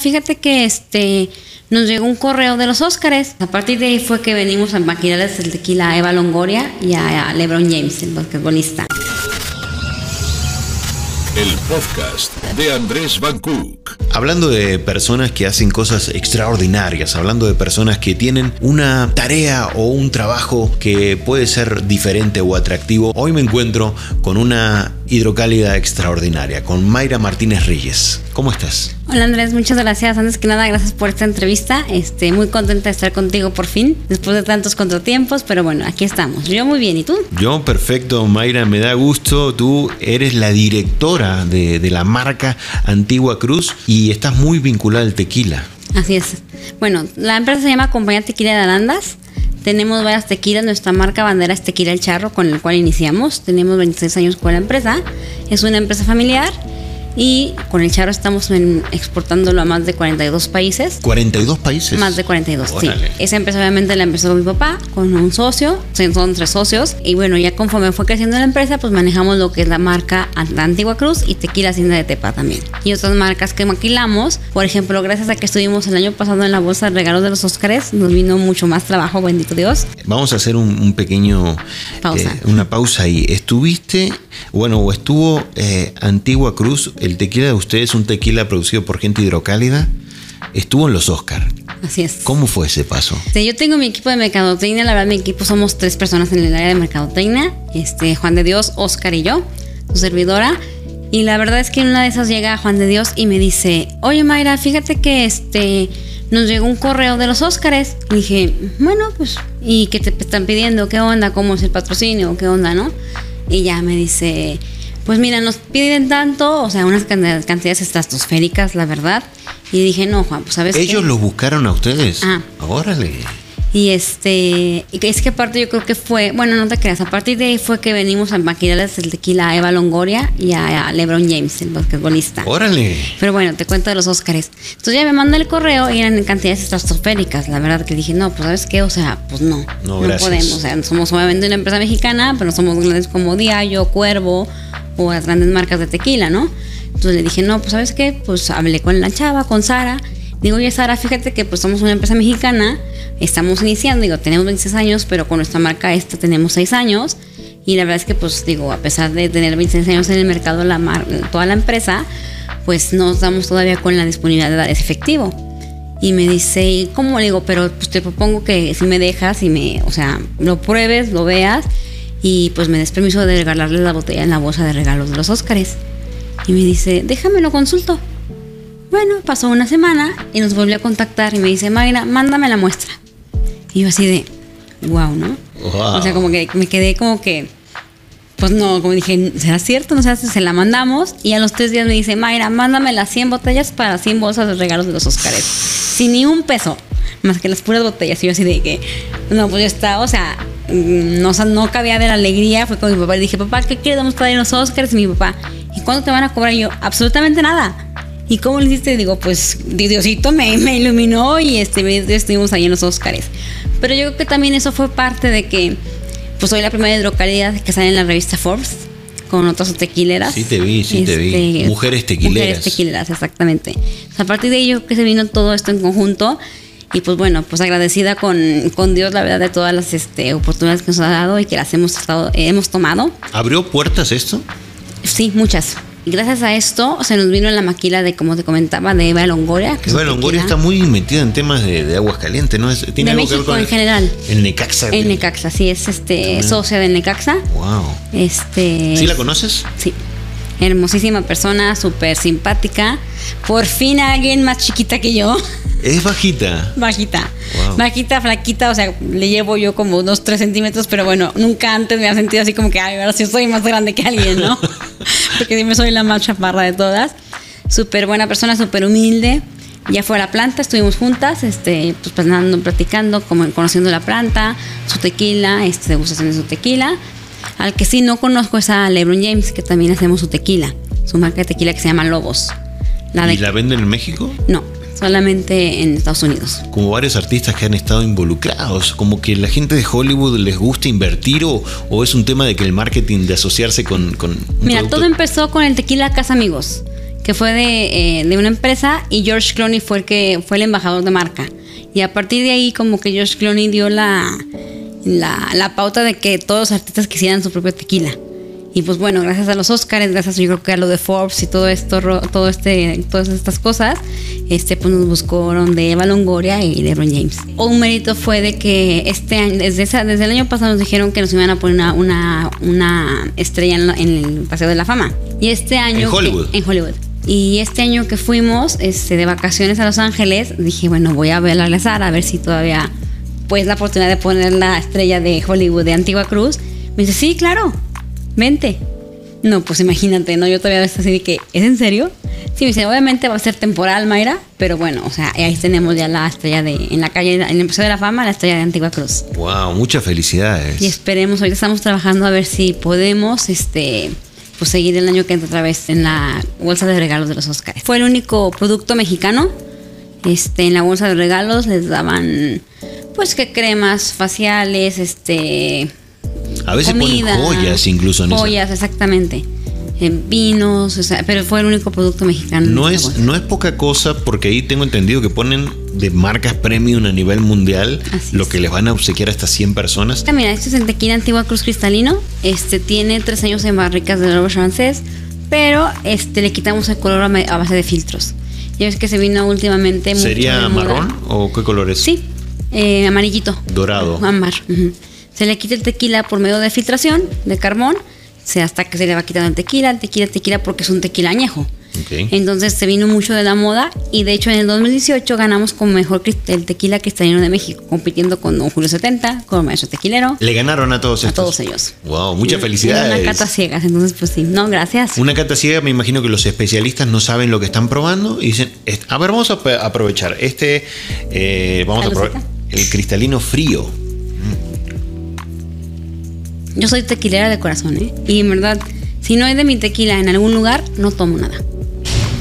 Fíjate que este nos llegó un correo de los Óscares. A partir de ahí fue que venimos a maquinarles el tequila a Eva Longoria y a LeBron James, el basquetbolista. El podcast de Andrés Van Cook. Hablando de personas que hacen cosas extraordinarias, hablando de personas que tienen una tarea o un trabajo que puede ser diferente o atractivo, hoy me encuentro con una hidrocálida extraordinaria, con Mayra Martínez Reyes. ¿Cómo estás? Hola Andrés, muchas gracias. Antes que nada, gracias por esta entrevista. Este, muy contenta de estar contigo por fin, después de tantos contratiempos, pero bueno, aquí estamos. Yo muy bien, ¿y tú? Yo perfecto, Mayra, me da gusto. Tú eres la directora de, de la marca Antigua Cruz y estás muy vinculada al tequila. Así es. Bueno, la empresa se llama Compañía Tequila de Arandas. Tenemos varias tequilas, nuestra marca bandera es Tequila El Charro, con el cual iniciamos. Tenemos 26 años con la empresa. Es una empresa familiar y con el charro estamos exportándolo a más de 42 países. ¿42 países? Más de 42, sí. Esa empresa obviamente la empezó con mi papá, con un socio, son tres socios. Y bueno, ya conforme fue creciendo la empresa, pues manejamos lo que es la marca Antigua Cruz y Tequila Hacienda de Tepa también. Y otras marcas que maquilamos, por ejemplo, gracias a que estuvimos el año pasado en la bolsa de regalos de los Óscares, nos vino mucho más trabajo, bendito Dios. Vamos a hacer un, pequeño... Pausa. Eh, una pausa ahí. Estuviste, bueno, o estuvo eh, Antigua Cruz el tequila de ustedes, un tequila producido por gente hidrocálida, estuvo en los Oscar. Así es. ¿Cómo fue ese paso? yo tengo mi equipo de mercadotecnia, la verdad mi equipo somos tres personas en el área de mercadotecnia, este, Juan de Dios, Oscar y yo, su servidora. Y la verdad es que en una de esas llega Juan de Dios y me dice, oye Mayra, fíjate que este nos llegó un correo de los Óscares. Y dije, bueno, pues, ¿y qué te están pidiendo? ¿Qué onda? ¿Cómo es el patrocinio? ¿Qué onda, no? Y ya me dice, pues mira, nos piden tanto, o sea, unas cantidades estratosféricas, la verdad. Y dije, no, Juan, pues sabes. Ellos lo buscaron a ustedes. Ah. Órale. Y este, es que aparte yo creo que fue, bueno, no te creas, a partir de ahí fue que venimos a maquinarles el tequila a Eva Longoria y a, LeBron James, el basquetbolista. Órale. Pero bueno, te cuento de los Óscares. Entonces ya me mandó el correo y eran en cantidades estratosféricas, la verdad que dije, no, pues sabes qué, o sea, pues no, no, no podemos, o sea, somos obviamente una empresa mexicana, pero somos grandes como Diallo, Cuervo o las grandes marcas de tequila, ¿no? Entonces le dije, no, pues sabes qué, pues hablé con la chava, con Sara. Digo, oye Sara, fíjate que pues somos una empresa mexicana, estamos iniciando, digo, tenemos 26 años, pero con nuestra marca esta tenemos 6 años. Y la verdad es que pues digo, a pesar de tener 26 años en el mercado, la toda la empresa, pues no estamos todavía con la disponibilidad de efectivo. Y me dice, ¿cómo? Le digo, pero pues te propongo que si me dejas y me, o sea, lo pruebes, lo veas y pues me des permiso de regalarle la botella en la bolsa de regalos de los Óscares. Y me dice, déjame lo consulto. Bueno, pasó una semana y nos volvió a contactar y me dice, Mayra, mándame la muestra. Y yo así de, wow, ¿no? O sea, como que me quedé como que, pues no, como dije, ¿será cierto? No sé, se la mandamos y a los tres días me dice, Mayra, mándame las 100 botellas para 100 bolsas de regalos de los Óscares. Sin ni un peso, más que las puras botellas. Y yo así de que, no, pues ya está, o sea, Mm, no, no cabía de la alegría. Fue con mi papá y dije, papá, ¿qué queremos traer los Oscars? Y mi papá, ¿y cuándo te van a cobrar? Y yo, absolutamente nada. ¿Y cómo le hiciste? Digo, pues Diosito me, me iluminó y este, estuvimos ahí en los Oscars. Pero yo creo que también eso fue parte de que, pues soy la primera hidrocalidad que sale en la revista Forbes con otras tequileras. Sí, te vi, sí, te vi. Este, mujeres tequileras. Mujeres tequileras, exactamente. a partir de ello que se vino todo esto en conjunto y pues bueno, pues agradecida con, con Dios, la verdad, de todas las este, oportunidades que nos ha dado y que las hemos, estado, hemos tomado. ¿Abrió puertas esto? Sí, muchas. Y gracias a esto se nos vino la maquila de, como te comentaba, de Eva Longoria. Eva Longoria está muy metida en temas de, aguas calientes, ¿no? ¿Tiene de México en general. El Necaxa. El Necaxa, sí, es este socia del Necaxa. Wow. Este, ¿Sí la conoces? Sí. Hermosísima persona, súper simpática. Por fin alguien más chiquita que yo. Es bajita. Bajita. Bajita, flaquita, o sea, le llevo yo como unos 3 centímetros, pero bueno, nunca antes me ha sentido así como que, ay, ahora sí soy más grande que alguien, ¿no? Porque dime, soy la más chaparra de todas. Súper buena persona, súper humilde. Ya fue a la planta, estuvimos juntas, este, pues pasando, platicando, como, conociendo la planta, su tequila, este, degustación de su tequila. Al que sí no conozco es a LeBron James, que también hacemos su tequila, su marca de tequila que se llama Lobos. ¿Y la venden en México? No, solamente en Estados Unidos. Como varios artistas que han estado involucrados, como que la gente de Hollywood les gusta invertir o, es un tema de que el marketing de asociarse con... con Mira, todo empezó con el tequila Casa Amigos que fue de, eh, de una empresa y George Clooney fue el que fue el embajador de marca. Y a partir de ahí como que George Clooney dio la, la, la pauta de que todos los artistas quisieran su propio tequila. Y pues bueno, gracias a los Oscars, gracias yo creo que a lo de Forbes y todo esto, todo este, todas estas cosas, este pues nos buscaron de Eva Longoria y LeBron James. Un mérito fue de que este año, desde, esa- desde el año pasado nos dijeron que nos iban a poner una, una, una estrella en, en el Paseo de la Fama. Y este año... En que- Hollywood. en Hollywood. Y este año que fuimos este, de vacaciones a Los Ángeles, dije, bueno, voy a hablarle a Sara a ver si todavía pues la oportunidad de poner la estrella de Hollywood de Antigua Cruz. Me dice, sí, claro, vente. No, pues imagínate, ¿no? Yo todavía estoy así de que, ¿es en serio? Sí, me dice, obviamente va a ser temporal, Mayra, pero bueno, o sea, ahí tenemos ya la estrella de, en la calle, en el Paseo de la Fama, la estrella de Antigua Cruz. Wow, muchas felicidades. Y esperemos, ahorita estamos trabajando a ver si podemos, este, pues seguir el año que entra otra vez en la bolsa de regalos de los Oscars. Fue el único producto mexicano. Este, en la bolsa de regalos les daban, pues que cremas faciales, este, A veces comida, ponen joyas incluso en esa. joyas, exactamente, eh, vinos, o sea, pero fue el único producto mexicano. en No esa es, no es poca cosa porque ahí tengo entendido que ponen de marcas premium a nivel mundial Así lo es. que les van a obsequiar hasta 100 personas. Mira, este es en tequila Antigua Cruz Cristalino. Este tiene tres años en barricas de oro francés, pero este le quitamos el color a, base de filtros. Ya ves que se vino últimamente. ¿Sería marrón o qué color es? Sí, eh, amarillito. Dorado. Ámbar. ujú. Se le quita el tequila por medio de filtración de carbón, se- hasta que se le va quitando el tequila, el tequila, el tequila, porque es un tequila añejo. Entonces se vino mucho de la moda y de hecho en el 2018 ganamos como mejor el tequila cristalino de México, compitiendo con Don Julio 70, con Maestro Tequilero, Le ganaron a todos a estos. todos ellos. Wow, muchas felicidades. Una cata ciegas, entonces pues sí, no, gracias. Una cata ciega, me imagino que los especialistas no saben lo que están probando y dicen, "Est- a ver, vamos a aprovechar este, eh, vamos a probar el cristalino frío. Yo soy tequilera de corazón, ¿eh? Y en verdad, si no hay de mi tequila en algún lugar, no tomo nada.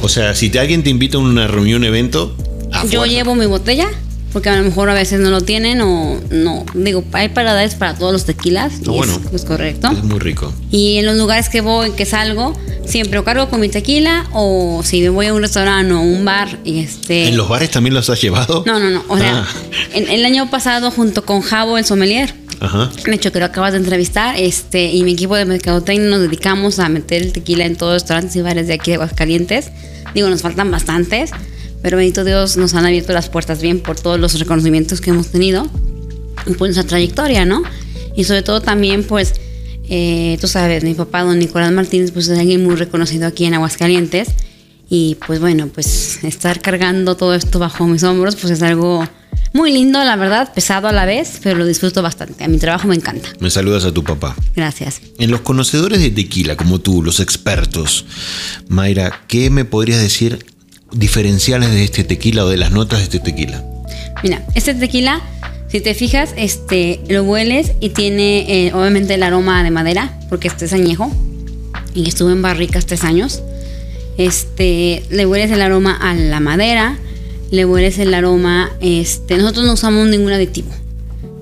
O sea, si te- alguien te invita a una reunión, evento, a Yo fuerza. llevo mi botella, porque a lo mejor a veces no lo tienen o no. Digo, hay paradores para todos los tequilas. Ah, y bueno. es, es correcto. Es muy rico. Y en los lugares que voy, que salgo, siempre o cargo con mi tequila o si me voy a un restaurante o un bar y este... ¿En los bares también los has llevado? No, no, no. O sea, Ah, en- el año pasado junto con Javo, el sommelier, ajá. de hecho que lo acabas de entrevistar, este, y mi equipo de mercadotecnia nos dedicamos a meter el tequila en todos los restaurantes y bares de aquí de Aguascalientes. Digo, nos faltan bastantes, pero bendito Dios nos han abierto las puertas bien por todos los reconocimientos que hemos tenido y por nuestra trayectoria, ¿no? Y sobre todo también, pues, eh, tú sabes, mi papá, don Nicolás Martínez, pues es alguien muy reconocido aquí en Aguascalientes. Y pues bueno, pues estar cargando todo esto bajo mis hombros, pues es algo muy lindo, la verdad, pesado a la vez, pero lo disfruto bastante. A mi trabajo me encanta. Me saludas a tu papá. Gracias. En los conocedores de tequila, como tú, los expertos, Mayra, ¿qué me podrías decir diferenciales de este tequila o de las notas de este tequila? Mira, este tequila, si te fijas, este, lo hueles y tiene eh, obviamente el aroma de madera, porque este es añejo y estuvo en barricas tres años. Este, le hueles el aroma a la madera, le hueles el aroma, este, nosotros no usamos ningún aditivo.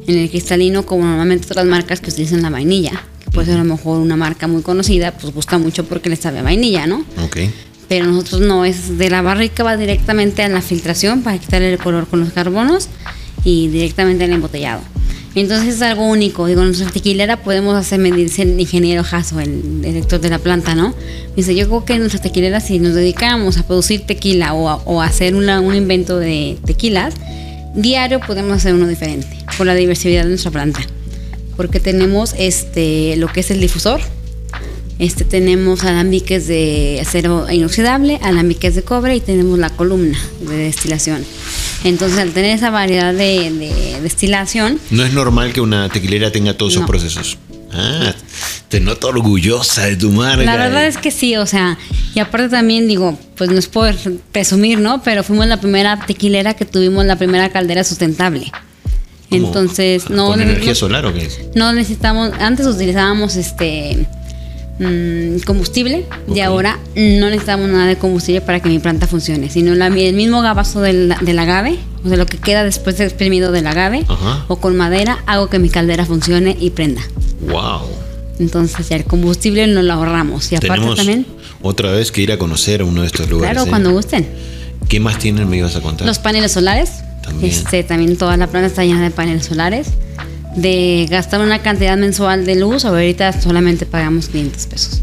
En el cristalino, como normalmente otras marcas que utilizan la vainilla, que puede ser a lo mejor una marca muy conocida, pues gusta mucho porque le sabe a vainilla, ¿no? Ok. Pero nosotros no, es de la barrica va directamente a la filtración para quitarle el color con los carbonos y directamente al embotellado. Entonces es algo único. Digo, nuestra tequilera podemos hacer, me dice el ingeniero Jasso, el director de la planta, ¿no? Dice, yo creo que en nuestra tequilera si nos dedicamos a producir tequila o a, o hacer una- un invento de tequilas, diario podemos hacer uno diferente, por la diversidad de nuestra planta. Porque tenemos este, lo que es el difusor, este, tenemos alambiques de acero inoxidable, alambiques de cobre y tenemos la columna de destilación. Entonces, al tener esa variedad de, de destilación, No es normal que una tequilera tenga todos esos No. procesos. Ah, te noto orgullosa de tu marca. la verdad es que sí, o sea, y aparte también digo, pues no es por presumir, ¿no? Pero fuimos la primera tequilera que tuvimos la primera caldera sustentable. Entonces, no, ¿Con no- energía solar o qué es? No necesitamos, antes utilizábamos este mm, combustible y ahora no necesitamos nada de combustible para que mi planta funcione, sino la- el mismo gabazo del, del agave, o sea, lo que queda después de exprimido del agave, Ajá. o con madera, hago que mi caldera funcione y prenda. Wow. Entonces ya el combustible no lo ahorramos. Y aparte Tenemos también, Otra vez que ir a conocer uno de estos lugares. Claro, ¿eh? cuando gusten. ¿Qué más tienen? Me ibas a contar. Los paneles solares. También. Este, también toda la planta está llena de paneles solares. De gastar una cantidad mensual de luz, ahorita solamente pagamos 500 pesos.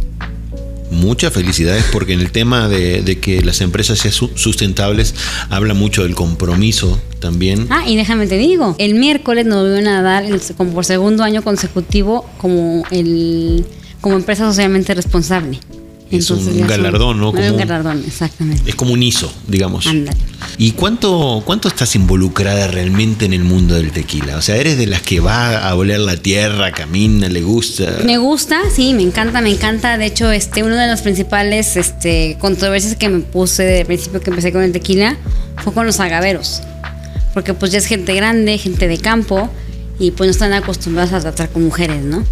Muchas felicidades porque en el tema de, de que las empresas sean su- sustentables habla mucho del compromiso también. Ah, y déjame te digo, el miércoles nos volvieron a dar el- como por segundo año consecutivo como el como empresa socialmente responsable. Es un galardón, ¿no? Un Como- galardón, exactamente. Es como un ISO, digamos. Ándale. ¿Y cuánto, cuánto estás involucrada realmente en el mundo del tequila? O sea, ¿eres de las que va a oler la tierra, camina, le gusta? Me gusta, sí, me encanta, me encanta. De hecho, este, una de las principales este, controversias que me puse desde el principio que empecé con el tequila fue con los agaveros. Porque pues ya es gente grande, gente de campo, y pues no están acostumbradas a tratar con mujeres, ¿no?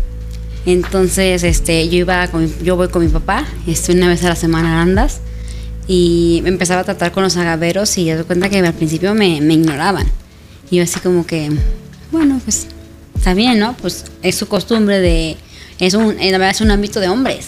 Entonces, este, yo iba con mi- yo voy con mi papá, este, una vez a la semana Andas, y empezaba a tratar con los agaveros y ya doy cuenta que al principio me, me ignoraban. Y yo así como que, bueno, pues está bien, ¿no? Pues es su costumbre de, es un, la verdad es un ámbito de hombres.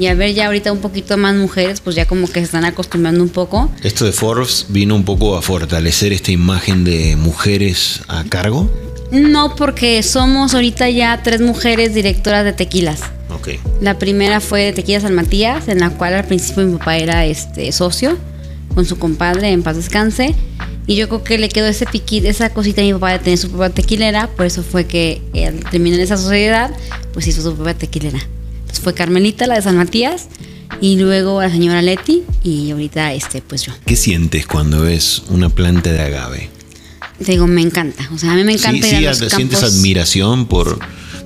Y a ver ya ahorita un poquito más mujeres, pues ya como que se están acostumbrando un poco. Esto de Forbes vino un poco a fortalecer esta imagen de mujeres a cargo. No, porque somos ahorita ya tres mujeres directoras de tequilas. Ok. La primera fue de Tequila San Matías, en la cual al principio mi papá era este socio con su compadre en paz descanse. Y yo creo que le quedó ese piquito, esa cosita a mi papá de tener su propia tequilera. Por eso fue que al terminar esa sociedad, pues hizo su propia tequilera. Entonces fue Carmelita, la de San Matías, y luego la señora Leti, y ahorita este, pues yo. ¿Qué sientes cuando ves una planta de agave? Te digo, me encanta. O sea, a mí me encanta sí, ir a sí, los sientes campos. admiración por,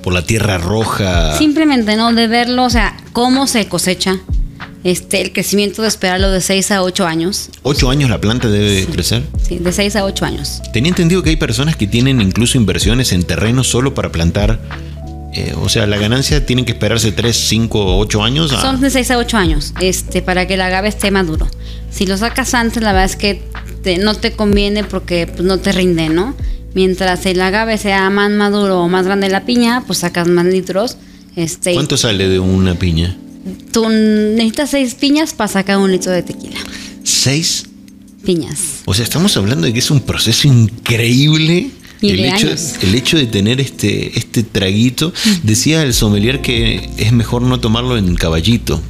por la tierra roja. Simplemente, ¿no? De verlo, o sea, cómo se cosecha. Este, el crecimiento de esperarlo de 6 a 8 años. ¿Ocho años la planta debe crecer? Sí, de 6 a 8 años. Tenía entendido que hay personas que tienen incluso inversiones en terrenos solo para plantar. eh, o sea, la ganancia tienen que esperarse 3, 5, 8 años. a- Son de 6 a 8 años, este, para que el agave esté maduro. Si lo sacas antes, la verdad es que te- no te conviene porque pues, no te rinde, ¿no? Mientras el agave sea más maduro o más grande la piña, pues sacas más litros. Este, ¿Cuánto sale de una piña? Tú necesitas 6 piñas para sacar un litro de tequila. ¿Seis? Piñas. O sea, estamos hablando de que es un proceso increíble. El, hecho, el hecho de tener este, este traguito, decía el sommelier que es mejor no tomarlo en caballito,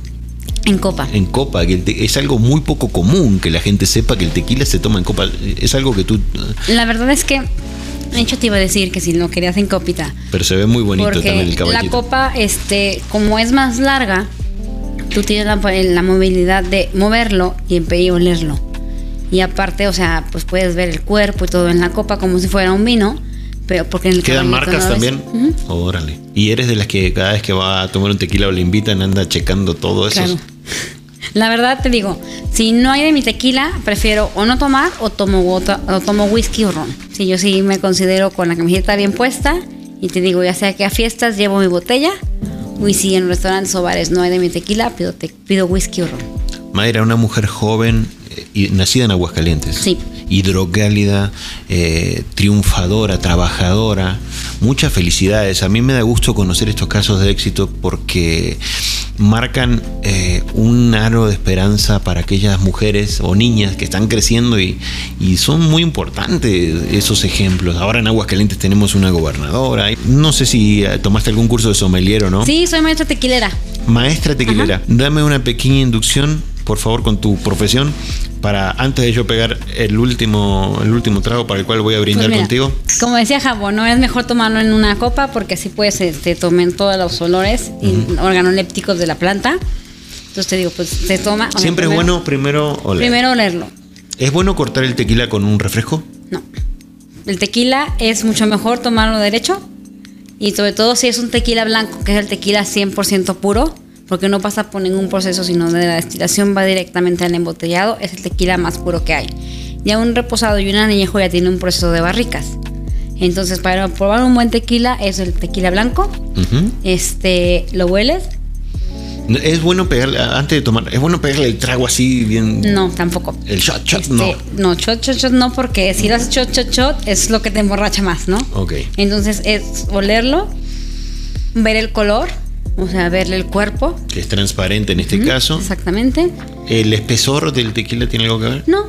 En copa. en copa, que te- es algo muy poco común que la gente sepa que el tequila se toma en copa. Es algo que tú... La verdad es que, de hecho te iba a decir que si lo querías en copita. Pero se ve muy bonito Porque también el la caballito. copa, este, como es más larga, tú tienes la, la movilidad de moverlo y, y olerlo. Y aparte, o sea, pues puedes ver el cuerpo y todo en la copa como si fuera un vino, pero porque en el ¿Quedan marcas no también? Órale. ¿Y eres de las que cada vez que va a tomar un tequila o le invitan anda checando todo eso? Claro. La verdad te digo, si no hay de mi tequila, prefiero o no tomar o tomo, wota- o tomo whisky o ron. Si yo sí me considero con la camiseta bien puesta y te digo, ya sea que a fiestas llevo mi botella, y si en restaurantes o bares no hay de mi tequila, pido, te- pido whisky o ron. Mayra, una mujer joven eh, y nacida en Aguascalientes. Sí. Hidrocálida, eh, triunfadora, trabajadora. Muchas felicidades. A mí me da gusto conocer estos casos de éxito porque marcan eh, un aro de esperanza para aquellas mujeres o niñas que están creciendo y, y son muy importantes esos ejemplos. Ahora en Aguascalientes tenemos una gobernadora. No sé si eh, tomaste algún curso de sommelier o no. Sí, soy maestra tequilera. Maestra tequilera, dame una pequeña inducción, por favor, con tu profesión, para antes de yo pegar el último, el último trago para el cual voy a brindar Pues mira, contigo. Como decía Jabón, no es mejor tomarlo en una copa porque así puedes este, tomar todos los olores y organolépticos de la planta. Entonces te digo, pues se toma. Siempre es bueno primero oler. Primero olerlo. ¿Es bueno cortar el tequila con un refresco? No. El tequila es mucho mejor tomarlo derecho. Y sobre todo si es un tequila blanco, que es el tequila 100% puro, porque no pasa por ningún proceso, sino de la destilación va directamente al embotellado, es el tequila más puro que hay. Ya un reposado y un añejo ya tiene un proceso de barricas. Entonces, para probar un buen tequila es el tequila blanco. Ujú. Este, lo hueles. Es bueno pegarle, antes de tomar, es bueno pegarle el trago así bien. No, tampoco. El shot, shot, Este, no. No, shot, shot, shot no, porque si haces shot, shot, shot, es lo que te emborracha más, ¿no? Ok. Entonces es olerlo, ver el color, o sea, verle el cuerpo. Que es transparente en este caso. Exactamente. ¿El espesor del tequila tiene algo que ver? No.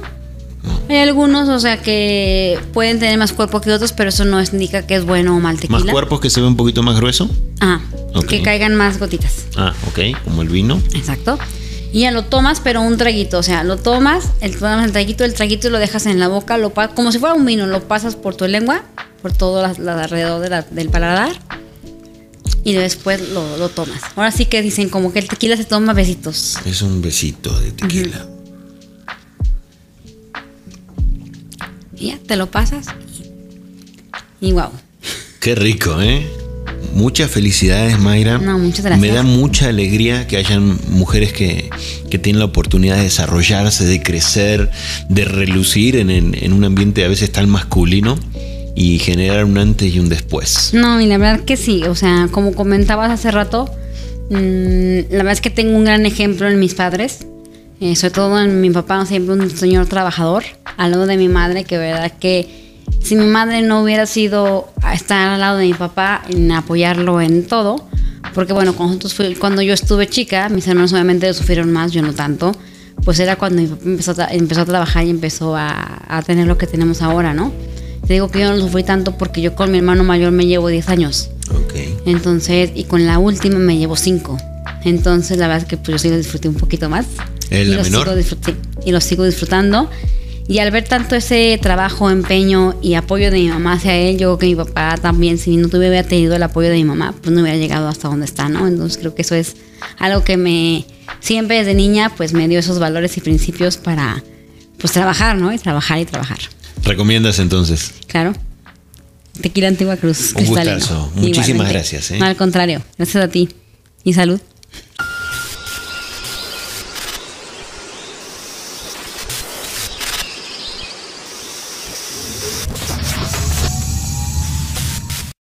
Hay algunos, o sea, que pueden tener más cuerpo que otros, pero eso no indica que es bueno o mal tequila. ¿Más cuerpos que se ve un poquito más grueso? Ah, Ok. que caigan más gotitas. Ah, ok, como el vino. Exacto. Y ya lo tomas, pero un traguito. O sea, lo tomas, el, tomas el traguito, el traguito lo dejas en la boca, lo como si fuera un vino, lo pasas por tu lengua, por todo la- la- alrededor de la- del paladar. Y después lo, lo tomas. Ahora sí que dicen como que el tequila se toma besitos. Es un besito de tequila. Y ya, te lo pasas. Y, y wow. Qué rico, ¿eh? Muchas felicidades, Mayra. No, muchas gracias. Me da mucha alegría que hayan mujeres que, que tienen la oportunidad de desarrollarse, de crecer, de relucir en, en- en un ambiente a veces tan masculino y generar un antes y un después. No, y la verdad que sí, o sea, como comentabas hace rato, mm, la verdad es que tengo un gran ejemplo en mis padres, eh, sobre todo en mi papá, siempre un señor trabajador, al lado de mi madre, que verdad que si mi madre no hubiera sido estar al lado de mi papá, en apoyarlo en todo, porque bueno, cuando, cuando yo estuve chica, mis hermanos obviamente sufrieron más, yo no tanto, pues era cuando mi papá empezó a, empezó a trabajar y empezó a, a tener lo que tenemos ahora, ¿no? Te digo que yo no sufrí tanto porque yo con mi hermano mayor me llevo 10 años. Ok. Entonces, y con la última me llevo 5. Entonces, la verdad es que pues, yo sí lo disfruté un poquito más. ¿Es y la lo menor? Sigo disfrut- sí, y lo sigo disfrutando. Y al ver tanto ese trabajo, empeño y apoyo de mi mamá hacia él, yo creo que mi papá también, si no tuviera tenido el apoyo de mi mamá, pues no hubiera llegado hasta donde está, ¿no? Entonces creo que eso es algo que me, siempre desde niña, pues me dio esos valores y principios para, pues trabajar, ¿no? Y trabajar y trabajar. ¿Recomiendas entonces? Claro. Tequila Antigua Cruz. Un gustazo. Muchísimas Igualmente. gracias, ¿eh? No, al contrario. Gracias a ti. Y salud.